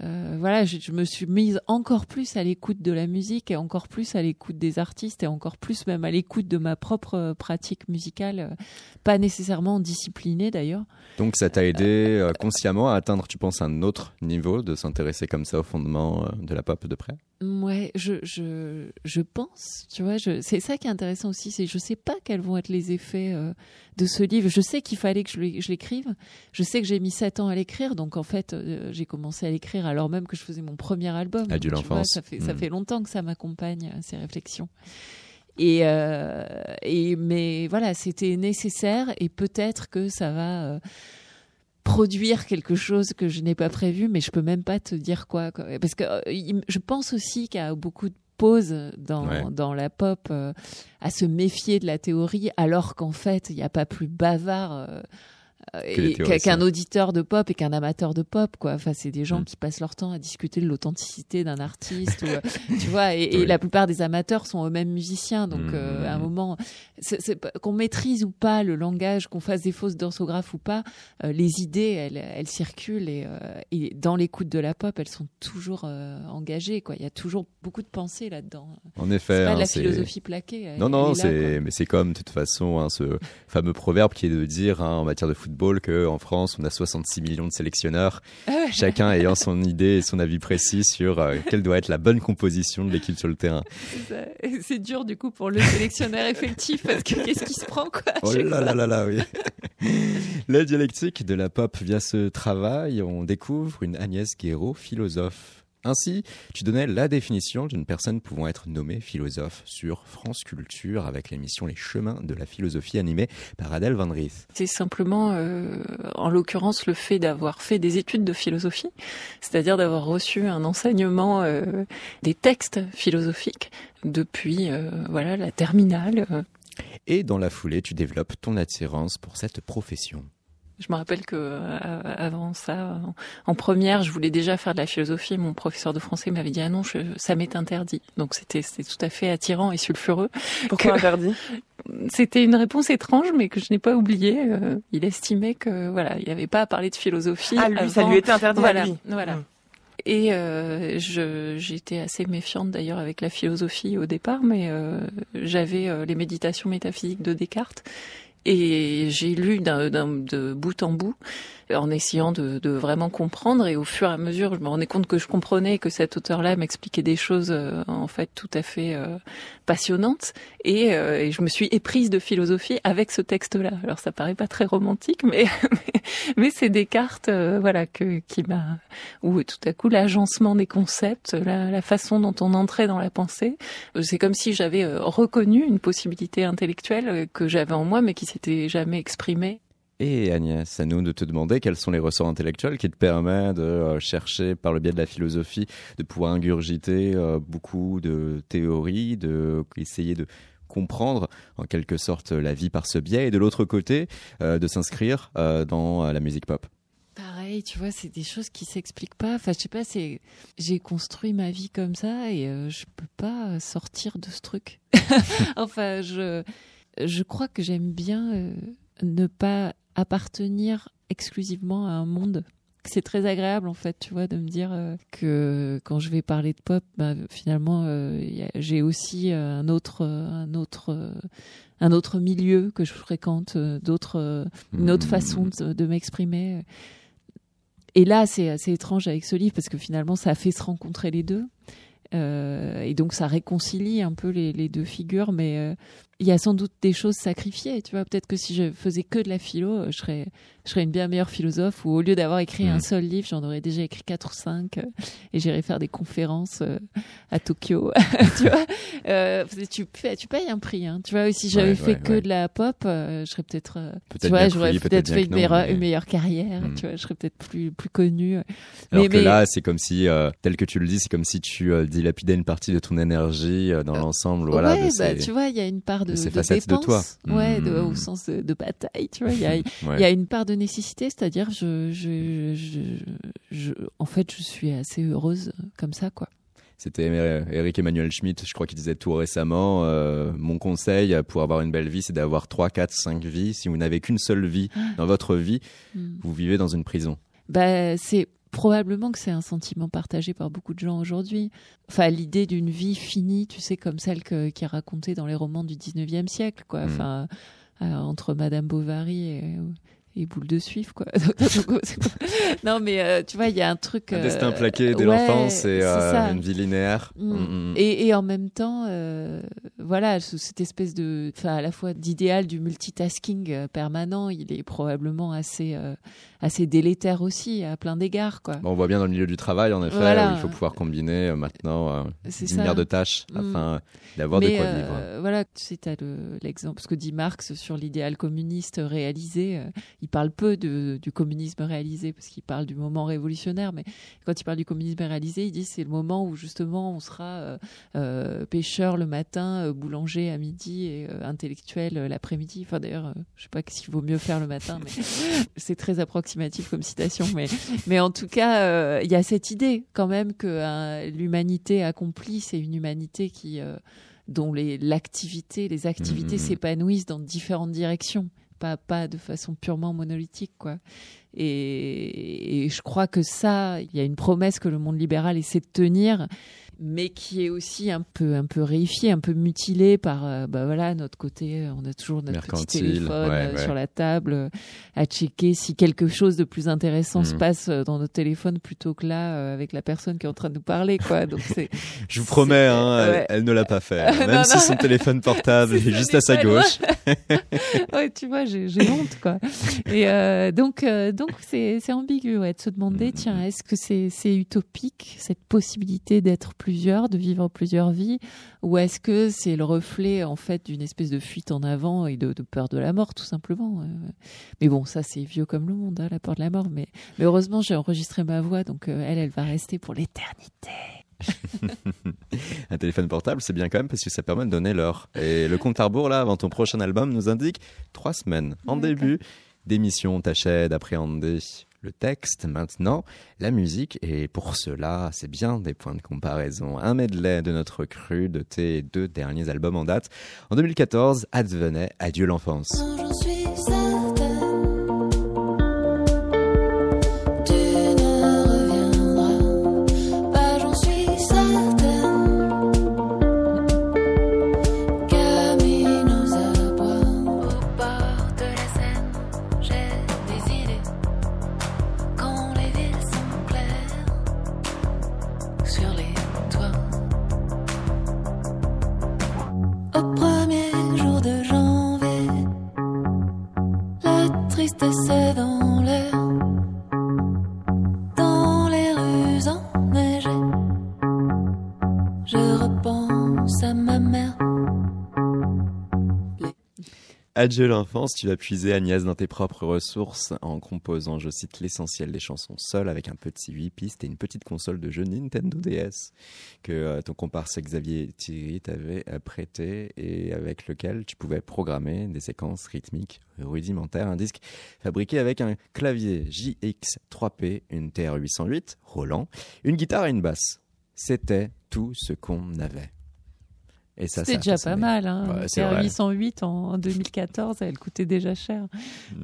voilà, je, je me suis mise encore plus à l'écoute de la musique et encore plus à l'écoute des artistes et encore plus même à l'écoute de ma propre pratique musicale, pas nécessairement disciplinée d'ailleurs. Donc ça t'a aidé consciemment à atteindre, tu penses, un autre niveau de s'intéresser comme ça au fondement de la pop de près? Ouais, je, je, je pense, tu vois, je, c'est ça qui est intéressant aussi, c'est je sais pas quels vont être les effets euh, de ce livre. Je sais qu'il fallait que je, l'écrive. Je sais que j'ai mis sept ans à l'écrire, donc en fait, euh, j'ai commencé à l'écrire alors même que je faisais mon premier album. Tu vois, l'enfance. Ça fait, ça Mm. fait longtemps que ça m'accompagne, euh, ces réflexions. Et, euh, et mais voilà, c'était nécessaire et peut-être que ça va euh, produire quelque chose que je n'ai pas prévu, mais je peux même pas te dire quoi. quoi. Parce que euh, je pense aussi qu'il y a beaucoup de pauses dans, Ouais. dans la pop euh, à se méfier de la théorie, alors qu'en fait, il n'y a pas plus bavard. Euh, qu'un auditeur de pop et qu'un amateur de pop quoi enfin c'est des gens Mm. qui passent leur temps à discuter de l'authenticité d'un artiste ou, euh, tu vois et, la plupart des amateurs sont eux-mêmes musiciens donc Mm. euh, à un moment qu'on maîtrise ou pas le langage, qu'on fasse des fausses d'orthographe ou pas, euh, les idées, elles, elles circulent et, euh, et dans l'écoute de la pop, elles sont toujours engagées. Quoi. Il y a toujours beaucoup de pensées là-dedans. En effet. C'est pas hein, de la philosophie plaquée. Non, elle non, c'est mais c'est comme de toute façon hein, ce fameux proverbe qui est de dire hein, en matière de football que en France on a 66 millions de sélectionneurs, Ah chacun ayant son idée et son avis précis sur euh, quelle doit être la bonne composition de l'équipe sur le terrain. C'est dur du coup pour le sélectionneur effectif parce que qu'est-ce qui se prend quoi Oh là là là là, oui. La dialectique de la pop via ce travail, on découvre une Agnès Guéraud, philosophe. Ainsi, tu donnais la définition d'une personne pouvant être nommée philosophe sur France Culture avec l'émission Les Chemins de la philosophie animée par Adèle Van Rieth. C'est simplement, euh, en l'occurrence, le fait d'avoir fait des études de philosophie, c'est-à-dire d'avoir reçu un enseignement euh, des textes philosophiques depuis euh, voilà la terminale. Et dans la foulée, tu développes ton attirance pour cette profession. Je me rappelle que euh, avant ça, en, première, je voulais déjà faire de la philosophie. Mon professeur de français m'avait dit ah non, je- ça m'est interdit. Donc c'était c'était tout à fait attirant et sulfureux. Pourquoi Que- interdit? C'était une réponse étrange, mais que je n'ai pas oubliée. Euh, il estimait que voilà, il n'y avait pas à parler de philosophie. Ah, lui, ça lui était interdit voilà, à lui. voilà. Mm. Et euh, j'étais assez méfiante d'ailleurs avec la philosophie au départ, mais euh, j'avais euh, les méditations métaphysiques de Descartes et j'ai lu d'un, d'un- de bout en bout en essayant de, de vraiment comprendre et au fur et à mesure je me rendais compte que je comprenais que cet auteur-là m'expliquait des choses euh, en fait tout à fait euh, passionnantes et, euh, et je me suis éprise de philosophie avec ce texte-là. Alors ça paraît pas très romantique, mais mais, mais c'est Descartes euh, voilà que qui m'a où tout à coup l'agencement des concepts, la, la façon dont on entrait dans la pensée, c'est comme si j'avais euh, reconnu une possibilité intellectuelle euh, que j'avais en moi mais qui s'était jamais exprimée. Et Agnès, à nous de te demander quels sont les ressorts intellectuels qui te permettent de euh, chercher par le biais de la philosophie, de pouvoir ingurgiter euh, beaucoup de théories, de essayer de comprendre en quelque sorte la vie par ce biais, et de l'autre côté, euh, de s'inscrire dans la musique pop. Pareil, tu vois, c'est des choses qui s'expliquent pas. Enfin, je sais pas, c'est j'ai construit ma vie comme ça et euh, je peux pas sortir de ce truc. enfin, je je crois que j'aime bien ne pas appartenir exclusivement à un monde. C'est très agréable en fait, tu vois, de me dire euh, que quand je vais parler de pop, bah, finalement, euh, j'ai aussi euh, un autre, un autre, un autre milieu que je fréquente, d'autres, une autre Hmm. façon de, de m'exprimer. Et là, c'est assez étrange avec ce livre parce que finalement, ça a fait se rencontrer les deux. Euh, et donc, ça réconcilie un peu les, les deux figures, mais euh, il y a sans doute des choses sacrifiées. Tu vois, peut-être que si je faisais que de la philo, euh, je serais, je serais une bien meilleure philosophe. Ou au lieu d'avoir écrit un seul livre, j'en aurais déjà écrit quatre ou cinq, euh, et j'irais faire des conférences euh, à Tokyo. tu vois, euh, tu, payes- tu payes un prix. Hein. Tu vois, si j'avais Ouais, fait ouais, que ouais. de la pop, je serais peut-être, tu vois, j'aurais peut-être fait une, non, meilleure, mais- une meilleure carrière. Tu vois, je serais peut-être plus plus connue. Alors Mais- que mais- là, c'est comme si, tel que tu le dis, c'est comme si tu dilapidais une partie de ton énergie dans l'ensemble. Voilà, de bah, ces- tu vois, il y a une part de, Ces de facettes de toi. Ouais, de- Mm. au sens de, de bataille, tu vois. Il y a, Ouais. il y a une part de nécessité, c'est-à-dire, je, je, je, je- en fait, je suis assez heureuse comme ça, quoi. C'était euh, Eric Emmanuel Schmitt, je crois qu'il disait tout récemment, euh, mon conseil pour avoir une belle vie, c'est d'avoir 3, 4, 5 vies. Si vous n'avez qu'une seule vie dans votre vie, Mm. vous vivez dans une prison. Bah, c'est probablement que c'est un sentiment partagé par beaucoup de gens aujourd'hui. Enfin, l'idée d'une vie finie, tu sais, comme celle que- qui est racontée dans les romans du 19e siècle, quoi. Mm. Enfin, euh, entre Madame Bovary et, et Boule de Suif, quoi. non, mais euh, tu vois, il y a un truc. Un euh, destin plaqué dès ouais, l'enfance et euh, une vie linéaire. Mm. Mm, mm. Et, et en même temps, voilà, ce- cette espèce de, enfin, à la fois d'idéal du multitasking permanent, il est probablement assez, assez délétère aussi à plein d'égards, quoi. Bon, on voit bien dans le milieu du travail, en effet, Voilà. où il faut pouvoir combiner maintenant C'est 10 ça. milliards de tâches afin d'avoir de Mais quoi euh, vivre. voilà, tu sais, t'as le- l'exemple, ce que dit Marx sur l'idéal communiste réalisé. Il parle peu de, du communisme réalisé parce qu'il parle du moment révolutionnaire, mais quand il parle du communisme réalisé, il dit c'est le moment où justement on sera euh, euh, pêcheur le matin, euh, boulanger à midi et intellectuel l'après-midi. Enfin d'ailleurs, je sais pas s'il vaut mieux faire le matin, mais c'est très approximatif comme citation, mais mais en tout cas, il y a cette idée quand même que l'humanité accomplie, c'est une humanité qui dont les l'activité, les activités Mhm. s'épanouissent dans différentes directions, pas pas de façon purement monolithique, quoi. Et, et je crois que ça, il y a une promesse que le monde libéral essaie de tenir, mais qui est aussi un peu un peu réifiée, un peu mutilée par euh, bah voilà notre côté, euh, on a toujours notre petit téléphone ouais, euh, ouais. sur la table euh, à checker si quelque chose de plus intéressant se Mhm. passe dans notre téléphone plutôt que là euh, avec la personne qui est en train de nous parler, quoi. Donc c'est Je vous promets, hein, elle, ouais. elle ne l'a pas fait. Non, Même si non. son téléphone portable est juste à sa gauche. ouais, tu vois, j'ai honte, quoi. Et donc, donc c'est c'est ambigu, ouais, de se demander, Mhm. tiens, est-ce que c'est c'est utopique cette possibilité d'être plusieurs, de vivre plusieurs vies, ou est-ce que c'est le reflet en fait d'une espèce de fuite en avant et de, de peur de la mort, tout simplement. euh. Mais bon, ça c'est vieux comme le monde, hein, la peur de la mort. Mais, mais heureusement, j'ai enregistré ma voix, donc euh, elle, elle va rester pour l'éternité. Un téléphone portable, c'est bien quand même parce que ça permet de donner l'heure. Et le compte à rebours, là, avant ton prochain album, nous indique trois semaines. En début d'émission, tâchait d'appréhender le texte, maintenant la musique. Et pour cela, c'est bien des points de comparaison. Un medley de notre cru de tes deux derniers albums en date. En 2014, advenait Adieu l'enfance. Adieu l'enfance, tu vas puiser Agnès dans tes propres ressources en composant, je cite, l'essentiel des chansons seul avec un petit 8 pistes et une petite console de jeu Nintendo DS que euh, ton comparse Xavier Thierry t'avait euh, prêté et avec lequel tu pouvais programmer des séquences rythmiques rudimentaires. Un disque fabriqué avec un clavier JX3P, une TR-808 Roland, une guitare et une basse. C'était tout ce qu'on avait. Et ça, C'était déjà pas mal. Hein. Ouais, c'est C'est vrai. 808 en, en 2014, elle coûtait déjà cher.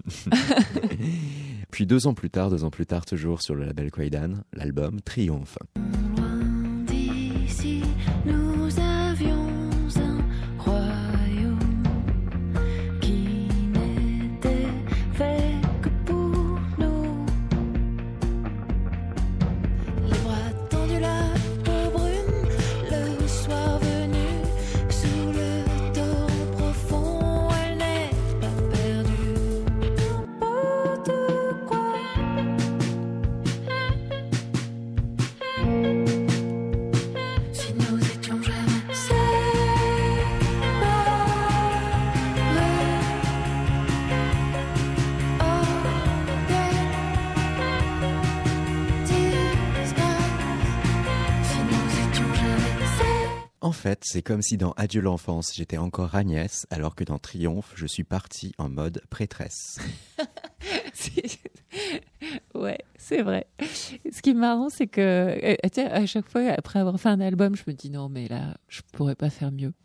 Puis deux ans plus tard, deux ans plus tard, toujours sur le label Quaidan, l'album Triomphe. C'est comme si dans Adieu l'enfance, j'étais encore Agnès, alors que dans Triomphe, je suis partie en mode prêtresse. Ouais, c'est vrai. Ce qui est marrant, c'est que euh, à chaque fois, après avoir fait un album, je me dis non, mais là, je pourrais pas faire mieux.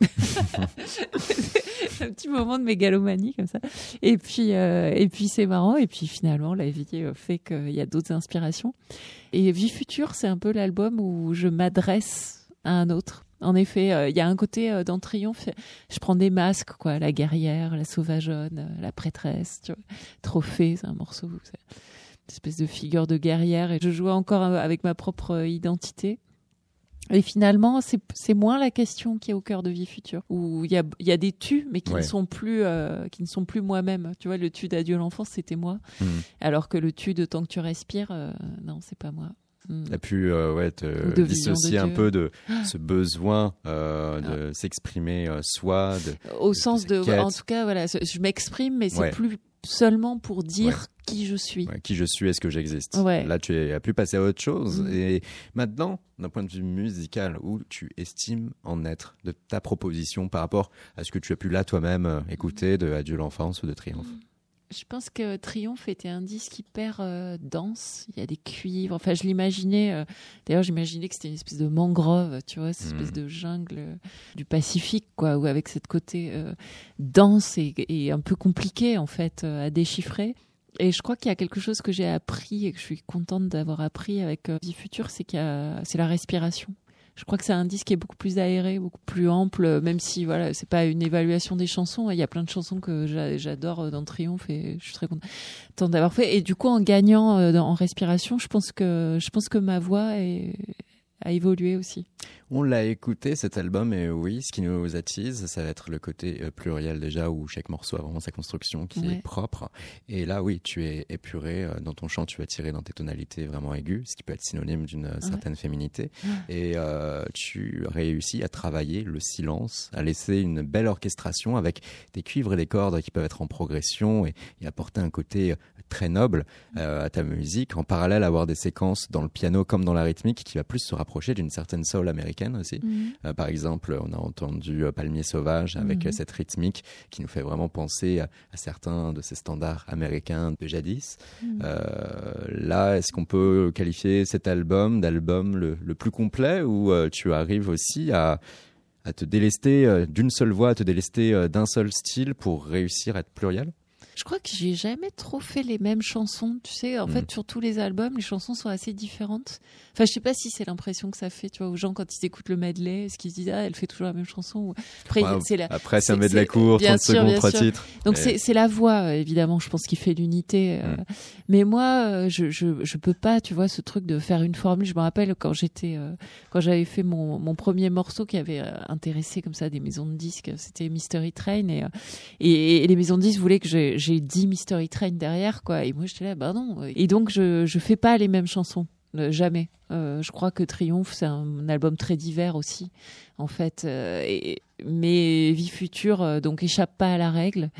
un petit moment de mégalomanie comme ça. Et puis, euh, et puis c'est marrant. Et puis finalement, la vie fait qu'il y a d'autres inspirations. Et Vie future, c'est un peu l'album où je m'adresse à un autre. En effet, euh, il y a un côté euh, dans Triomphe, je prends des masques, quoi, la guerrière, la sauvageonne, euh, la prêtresse, tu vois. Trophée, c'est un morceau, c'est une espèce de figure de guerrière. Et je jouais encore euh, avec ma propre identité. Et finalement, c'est moins la question qui est au cœur de Vie Future, où il y a, il y a des tus, mais qui Ouais. ne sont plus, euh, qui ne sont plus moi-même. Tu vois, le tu d'Adieu l'enfance, c'était moi, Hmm. alors que le tu de Tant que tu respires, non, c'est pas moi. Tu as pu euh, ouais, te dissocier un peu de ce besoin euh, de s'exprimer euh, soi. De... Au de sens de, en tout cas, voilà, je m'exprime, mais c'est Ouais. plus seulement pour dire qui je suis. Ouais, qui je suis, est-ce que j'existe Ouais. Là, tu as pu passer à autre chose. Mm. Et maintenant, d'un point de vue musical, où tu estimes en être de ta proposition par rapport à ce que tu as pu là toi-même écouter de Adieu l'enfance ou de Triomphe? Je pense que Triomphe était un disque hyper euh, dense. Il y a des cuivres. Enfin, je l'imaginais. euh, D'ailleurs, j'imaginais que c'était une espèce de mangrove, tu vois, cette espèce Mhm. de jungle euh, du Pacifique, quoi, ou avec cette côté dense et, et un peu compliqué en fait à déchiffrer. Et je crois qu'il y a quelque chose que j'ai appris et que je suis contente d'avoir appris avec Vie Future, c'est qu'il y a, c'est la respiration. Je crois que c'est un disque qui est beaucoup plus aéré, beaucoup plus ample, même si voilà, c'est pas une évaluation des chansons. Il y a plein de chansons que j'a- j'adore dans Triomphe et je suis très contente d'avoir fait. Et du coup, en gagnant euh, en respiration, je pense que je pense que ma voix est- a évolué aussi. On l'a écouté cet album et oui, ce qui nous attise, ça va être le côté euh, pluriel déjà où chaque morceau a vraiment sa construction qui Ouais. est propre. Et là, oui, tu es épuré euh, dans ton chant, tu vas tirer dans tes tonalités vraiment aiguës, ce qui peut être synonyme d'une euh, certaine féminité. Et euh, tu réussis à travailler le silence, à laisser une belle orchestration avec des cuivres et des cordes qui peuvent être en progression et, et apporter un côté très noble euh, à ta musique. En parallèle, avoir des séquences dans le piano comme dans la rythmique qui va plus se rapprocher d'une certaine soul américaine aussi. Euh, par exemple, on a entendu euh, Palmier Sauvage avec Mhm. cette rythmique qui nous fait vraiment penser à, à certains de ces standards américains de jadis. Mhm. Là, est-ce qu'on peut qualifier cet album d'album le, le plus complet ou tu arrives aussi à, à te délester d'une seule voix, à te délester d'un seul style pour réussir à être pluriel? Je crois que j'ai jamais trop fait les mêmes chansons. Tu sais, en Mm. fait, sur tous les albums, les chansons sont assez différentes. Enfin, je sais pas si c'est l'impression que ça fait, tu vois, aux gens quand ils écoutent le medley, est-ce qu'ils se disent ah elle fait toujours la même chanson. Après, Ouais, c'est la. Après, c'est un medley court, bien 30 sûr, secondes, trois titres. Donc Mais- c'est la voix, euh, évidemment, je pense, qui fait l'unité. euh. Mm. Mais moi, euh, je, je je peux pas, tu vois, ce truc de faire une formule. Je me rappelle quand j'étais, euh, quand j'avais fait mon mon premier morceau qui avait intéressé comme ça des maisons de disques, c'était Mystery Train et, et et les maisons de disques voulaient que j'ai j'ai dit Mystery Train derrière quoi. Et moi j'étais là, bah non. Et donc je je fais pas les mêmes chansons. euh, jamais. Euh, je crois que Triomphe, c'est un, album très divers aussi, en fait. euh, et, mais Vie future, donc échappe pas à la règle.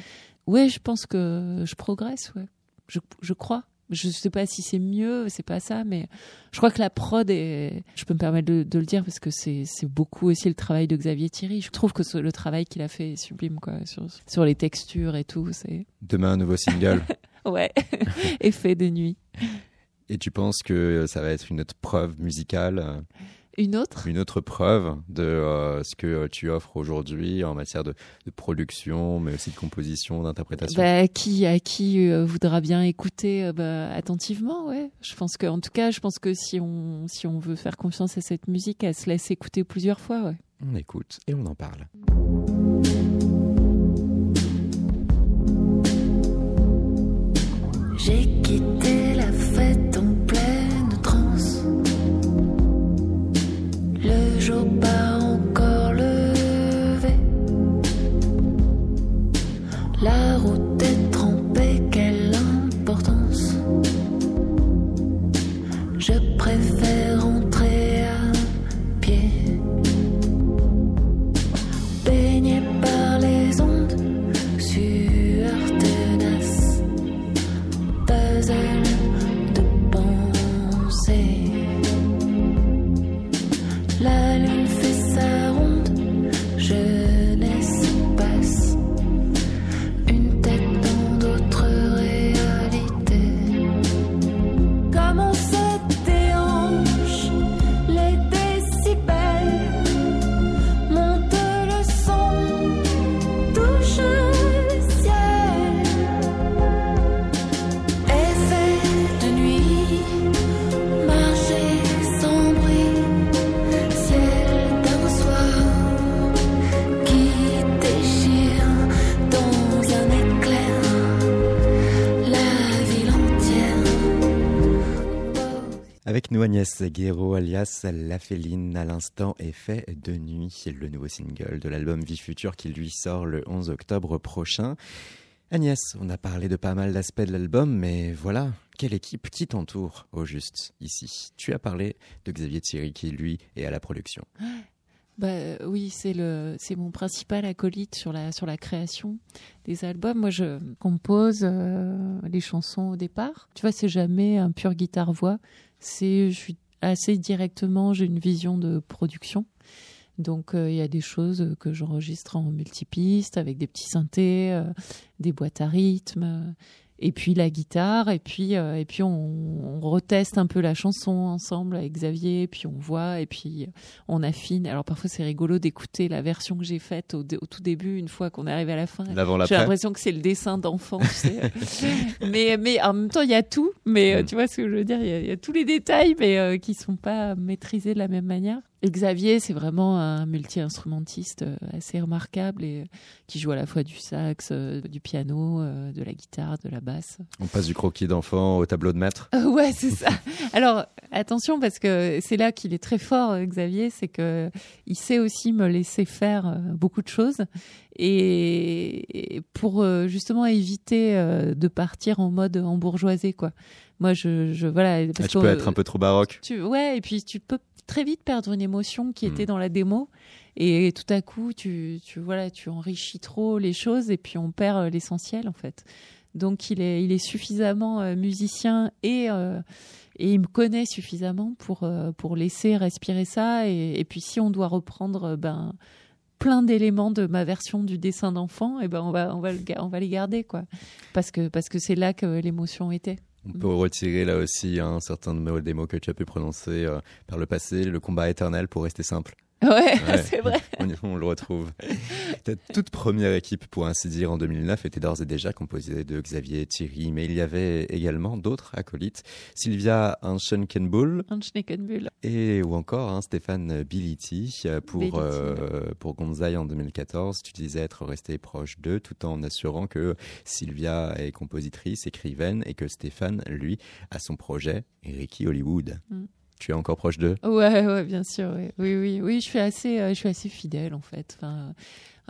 Ouais, je pense que je progresse, ouais. Je, je crois. Je sais pas si c'est mieux, c'est pas ça, mais je crois que la prod est. Je peux me permettre de, de le dire parce que c'est c'est beaucoup aussi le travail de Xavier Thierry. Je trouve que ce- le travail qu'il a fait est sublime, quoi, sur, sur les textures et tout. C'est Demain, un nouveau single. ouais, effet de nuit. Et tu penses que ça va être une autre preuve musicale, euh, Une autre? Une autre preuve de euh, ce que euh, tu offres aujourd'hui en matière de, de production, mais aussi de composition, d'interprétation Bah, qui à qui euh, voudra bien écouter euh, bah, attentivement, ouais. Je pense que, en tout cas, je pense que si on si on veut faire confiance à cette musique, elle se laisse écouter plusieurs fois, ouais. On écoute et on en parle. J'ai quitté Agnès Guéraud alias La Féline à l'instant Effet de nuit, le nouveau single de l'album Vie Future qui lui sort le 11 octobre prochain. Agnès, on a parlé de pas mal d'aspects de l'album, mais voilà, quelle équipe qui t'entoure au juste ici? Tu as parlé de Xavier Thierry qui lui est à la production. Bah oui, c'est le c'est mon principal acolyte sur la sur la création des albums. Moi, je compose euh, les chansons au départ. Tu vois, c'est jamais un pur guitare voix. C'est je suis assez directement, j'ai une vision de production. Donc euh, il y a des choses que j'enregistre en multipiste avec des petits synthés, euh, des boîtes à rythme. Euh, et puis la guitare, et puis euh, et puis on, on reteste un peu la chanson ensemble avec Xavier, puis on voit, et puis on affine. Alors parfois c'est rigolo d'écouter la version que j'ai faite au, tout début, une fois qu'on est arrivé à la fin. J'ai l'impression que c'est le dessin d'enfant, tu sais. mais, mais en même temps, il y a tout. Mais euh, Mm. tu vois ce que je veux dire Il y, a- il y a tous les détails, mais euh, qui sont pas maîtrisés de la même manière. Xavier, c'est vraiment un multi-instrumentiste euh, assez remarquable et euh, qui joue à la fois du sax, euh, du piano, de la guitare, de la basse. On passe du croquis d'enfant au tableau de maître. Euh, ouais, c'est ça. Alors, attention, parce que c'est là qu'il est très fort, Xavier, c'est que il sait aussi me laisser faire beaucoup de choses. Et, et pour euh, justement éviter euh, de partir en mode embourgeoisé, quoi. Moi, je, je voilà. Ah, Parce tu que, peux être un peu trop baroque. tu, ouais, et puis tu peux très vite perdre une émotion qui Mm. était dans la démo. Et tout à coup, tu, tu, voilà, tu enrichis trop les choses et puis on perd euh, l'essentiel, en fait. Donc, il est, il est suffisamment musicien et, euh, et il me connaît suffisamment pour, pour laisser respirer ça. Et, et puis, si on doit reprendre, ben, plein d'éléments de ma version du dessin d'enfant, et ben, on va, on va, on va les garder, quoi. Parce que, parce que c'est là que l'émotion était. On peut retirer là aussi un certain nombre des mots que tu as pu prononcer euh, par le passé, le combat éternel pour rester simple. Ouais, Ouais. c'est vrai. On, le retrouve. Ta toute première équipe, pour ainsi dire, en 2009 était d'ores et déjà composée de Xavier Thierry, mais il y avait également d'autres acolytes, Sylvia Anschenkenbull Un Schneckenbull. et ou encore hein, Stéphane Biliti euh, pour euh, pour Gonzaï en 2014. Tu disais être resté proche d'eux, tout en assurant que Sylvia est compositrice, écrivaine et que Stéphane, lui, a son projet Ricky Hollywood. Mm. Tu es encore proche d'eux Ouais, ouais, bien sûr. ouais. Oui, oui, oui. Je suis assez, euh, je suis assez fidèle en fait. Enfin,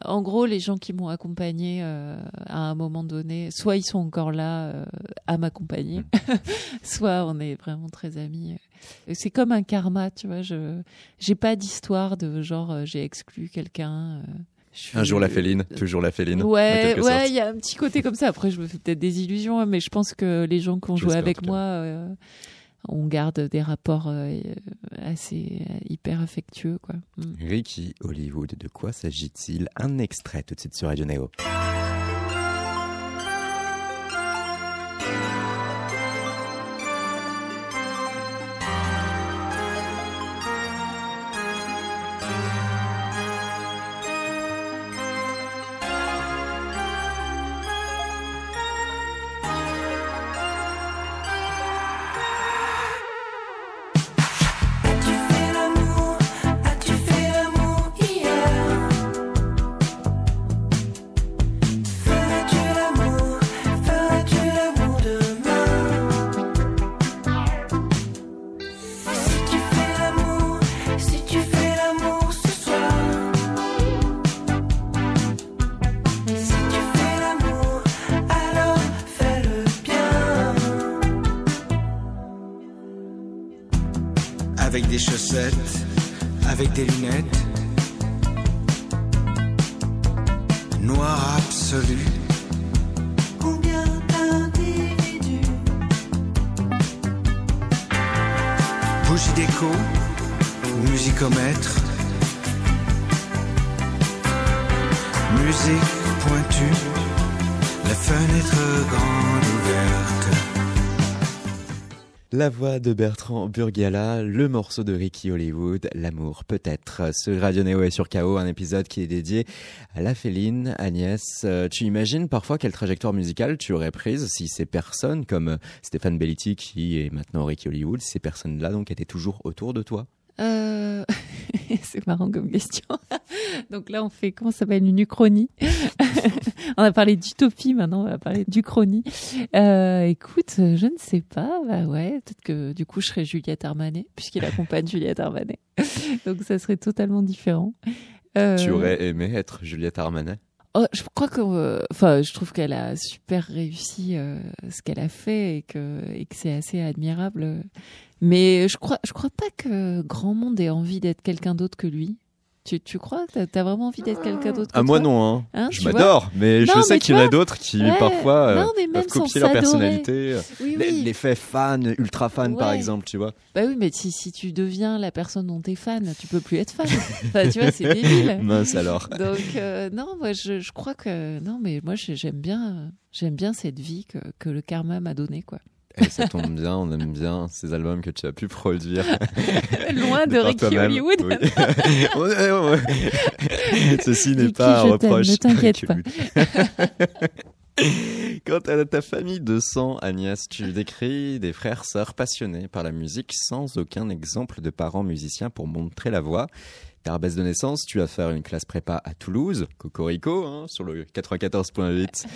euh, en gros, les gens qui m'ont accompagné euh, à un moment donné, soit ils sont encore là à m'accompagner, soit on est vraiment très amis. C'est comme un karma, tu vois. Je, j'ai pas d'histoire de genre j'ai exclu quelqu'un. suis- Un jour la féline, toujours la féline. Ouais, ouais, il y a un petit côté comme ça. Après, je me fais peut-être des illusions, hein, mais je pense que les gens qui ont joué avec moi, euh, on garde des rapports euh, assez euh, hyper affectueux, quoi. Mm. Ricky Hollywood, de quoi s'agit-il? Un extrait tout de suite sur Radio Neo. La voix de Bertrand Burgala, le morceau de Ricky Hollywood, L'amour peut-être. Sur Radio Néo et sur KO, un épisode qui est dédié à la féline. Agnès, euh, tu imagines parfois quelle trajectoire musicale tu aurais prise si ces personnes comme Stéphane Belletti qui est maintenant Ricky Hollywood, ces personnes-là donc étaient toujours autour de toi? Euh, c'est marrant comme question. Donc là, on fait comment ça s'appelle une uchronie? on a parlé d'utopie, maintenant on va parler d'uchronie. Euh, écoute, je ne sais pas. Bah ouais, peut-être que du coup, je serais Juliette Armanet puisqu'il accompagne Juliette Armanet. Donc ça serait totalement différent. Euh, Tu aurais aimé être Juliette Armanet? Oh, je crois que, euh, enfin, je trouve qu'elle a super réussi euh, ce qu'elle a fait et que et que c'est assez admirable. Mais je crois, je crois pas que grand monde ait envie d'être quelqu'un d'autre que lui. Tu, tu crois T'as as vraiment envie d'être quelqu'un d'autre que Ah moi toi non, hein. Hein, je m'adore, mais Non, je sais qu'il y en a d'autres qui ouais, parfois euh, non, mais même peuvent sans copier leur personnalité. Oui, L- oui. L'effet fan, ultra fan par exemple, tu vois. Bah oui, mais si, si tu deviens la personne dont t'es fan, tu peux plus être fan. enfin, tu vois, c'est débile. Mince alors. Donc euh, non, moi je, je crois que non, mais moi j'ai- j'aime bien, j'aime bien cette vie que, que le karma m'a donnée quoi. Et ça tombe bien, on aime bien ces albums que tu as pu produire. Loin de par Ricky. Hollywood. Oui. Ceci n'est pas un reproche. ne t'inquiète pas. Quant à ta famille de sang, Agnès, tu décris des frères sœurs passionnés par la musique sans aucun exemple de parents musiciens pour montrer la voix. Carbès de naissance, tu vas faire une classe prépa à Toulouse, Cocorico, hein, sur le 94.8.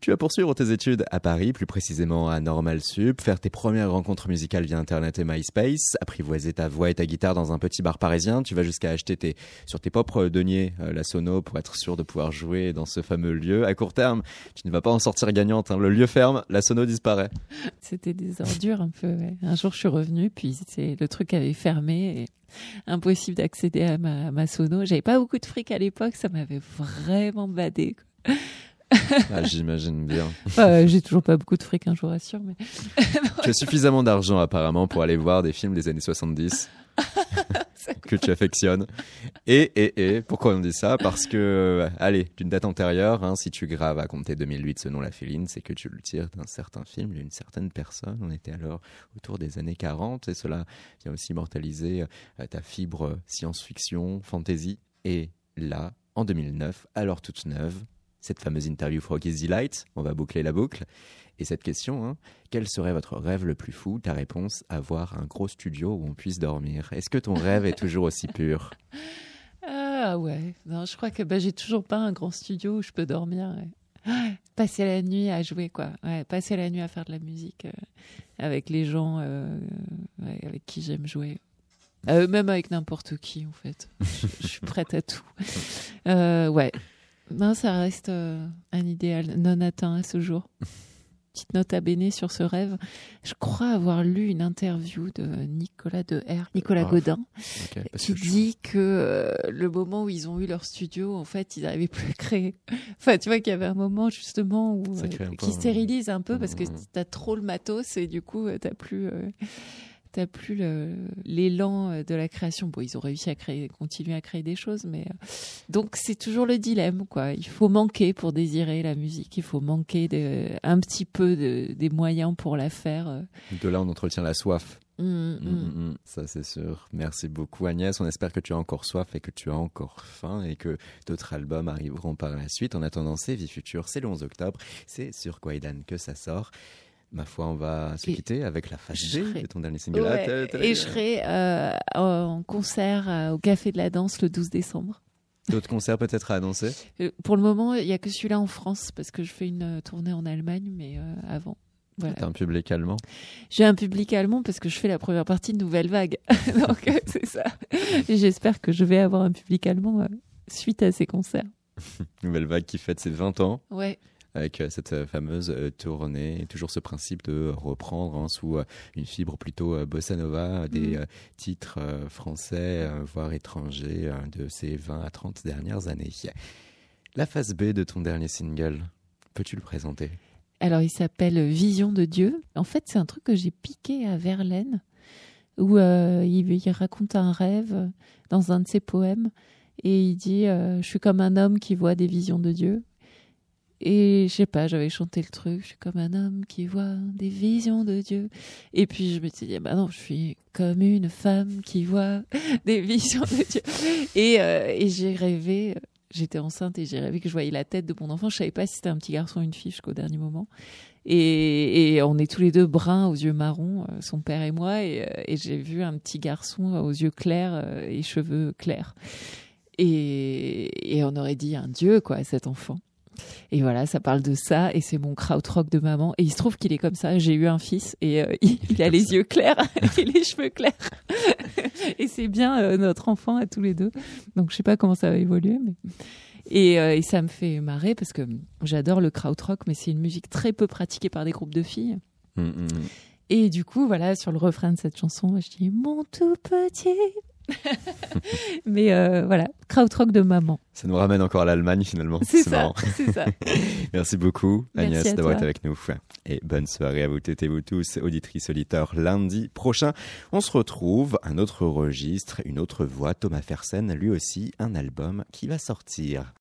Tu vas poursuivre tes études à Paris, plus précisément à Normal Sup, faire tes premières rencontres musicales via Internet et MySpace, apprivoiser ta voix et ta guitare dans un petit bar parisien. Tu vas jusqu'à acheter tes, sur tes propres deniers euh, la sono pour être sûr de pouvoir jouer dans ce fameux lieu. À court terme, tu ne vas pas en sortir gagnante. hein. Le lieu ferme, la sono disparaît. C'était des ordures un peu. Un jour je suis revenue, puis le truc avait fermé. Et... Impossible d'accéder à ma, sono. J'avais pas beaucoup de fric à l'époque, ça m'avait vraiment badé. Ah, J'imagine bien. Enfin, j'ai toujours pas beaucoup de fric, hein, je vous rassure. Mais... Tu as suffisamment d'argent apparemment pour aller voir des films des années 70 que tu affectionnes. Et, et, et, pourquoi on dit ça? Parce que, euh, allez, d'une date antérieure, hein, si tu graves à compter 2008 ce nom la féline, c'est que tu le tires d'un certain film, d'une certaine personne. On était alors autour des années 40 et cela vient aussi immortaliser euh, ta fibre science-fiction, fantasy. Et là, en 2009, alors toute neuve, cette fameuse interview for Easy Light, on va boucler la boucle. Et cette question, hein, quel serait votre rêve le plus fou? Ta réponse, avoir un gros studio où on puisse dormir. Est-ce que ton rêve est toujours aussi pur? Ah ouais, non, je crois que bah, j'ai toujours pas un grand studio où je peux dormir. ouais. Ah, Passer la nuit à jouer, quoi. Ouais, passer la nuit à faire de la musique euh, avec les gens euh, ouais, avec qui j'aime jouer. Euh, même avec n'importe qui, en fait. Je, je suis prête à tout. Ouais. Non, ça reste euh, un idéal non atteint à ce jour. Petite note à béné sur ce rêve. Je crois avoir lu une interview de Nicolas de R, Nicolas Ah, Godin, qui je- dit que euh, le moment où ils ont eu leur studio, en fait, ils n'arrivaient plus à créer. Enfin, tu vois qu'il y avait un moment justement où euh, qui stérilise un peu parce que Mhm. t'as trop le matos et du coup euh, t'as plus t'as plus l'élan euh, de la création. Bon, ils ont réussi à créer, continuer à créer des choses, mais euh, donc c'est toujours le dilemme, quoi. Il faut manquer pour désirer la musique. Il faut manquer de, un petit peu de, des moyens pour la faire. euh. De là, on entretient la soif. Mm, mm. Mm, mm, mm. Ça, c'est sûr. Merci beaucoup, Agnès. On espère que tu as encore soif et que tu as encore faim et que d'autres albums arriveront par la suite. En attendant, c'est Vie Future, c'est le 11 octobre. C'est sur Kwaidan que ça sort. Ma foi, on va se Et quitter avec la serai- de ton dernier single. Ah, Ouais, et je serai euh, en concert euh, au Café de la Danse le 12 décembre. D'autres concerts peut-être à annoncer? Euh, Pour le moment, il n'y a que celui-là en France parce que je fais une tournée en Allemagne, mais euh, avant. Voilà. T'as un public allemand? J'ai un public allemand parce que je fais la première partie de Nouvelle Vague. Donc, c'est ça. J'espère que je vais avoir un public allemand suite à ces concerts. Nouvelle vague qui fête ses 20 ans. Ouais. Avec euh, cette euh, fameuse euh, tournée, toujours ce principe de reprendre hein, sous une fibre plutôt bossa nova des euh, titres français, voire étrangers, de ces 20 à 30 dernières années. La phase B de ton dernier single, peux-tu le présenter? Alors, il s'appelle Vision de Dieu. En fait, c'est un truc que j'ai piqué à Verlaine, où euh, il, il raconte un rêve dans un de ses poèmes, et il dit euh, Je suis comme un homme qui voit des visions de Dieu. Et je sais pas, j'avais chanté le truc, je suis comme un homme qui voit des visions de Dieu. Et puis je me suis dit, bah non, je suis comme une femme qui voit des visions de Dieu. Et, euh, et j'ai rêvé, j'étais enceinte et j'ai rêvé que je voyais la tête de mon enfant. Je savais pas si c'était un petit garçon ou une fille jusqu'au dernier moment. Et, et on est tous les deux bruns aux yeux marrons, euh, son père et moi, et, euh, et j'ai vu un petit garçon aux yeux clairs et cheveux clairs. Et, et on aurait dit un dieu, quoi, cet enfant. Et voilà, ça parle de ça, et c'est mon krautrock de maman. Et il se trouve qu'il est comme ça. J'ai eu un fils, et euh, il, il a les yeux clairs et les cheveux clairs. et c'est bien euh, notre enfant à tous les deux. Donc je sais pas comment ça va évoluer, mais. Et, euh, et ça me fait marrer parce que j'adore le krautrock, mais c'est une musique très peu pratiquée par des groupes de filles. Mm, mm, mm. Et du coup, voilà, sur le refrain de cette chanson, je dis mon tout petit. Mais euh, voilà, krautrock de maman. Ça nous ramène encore à l'Allemagne finalement. C'est ça, ça. Merci beaucoup Agnès d'avoir été avec nous. Et bonne soirée à vous toutes et vous tous, auditrices, auditeurs. Lundi prochain, on se retrouve, un autre registre, une autre voix. Thomas Fersen, lui aussi, un album qui va sortir.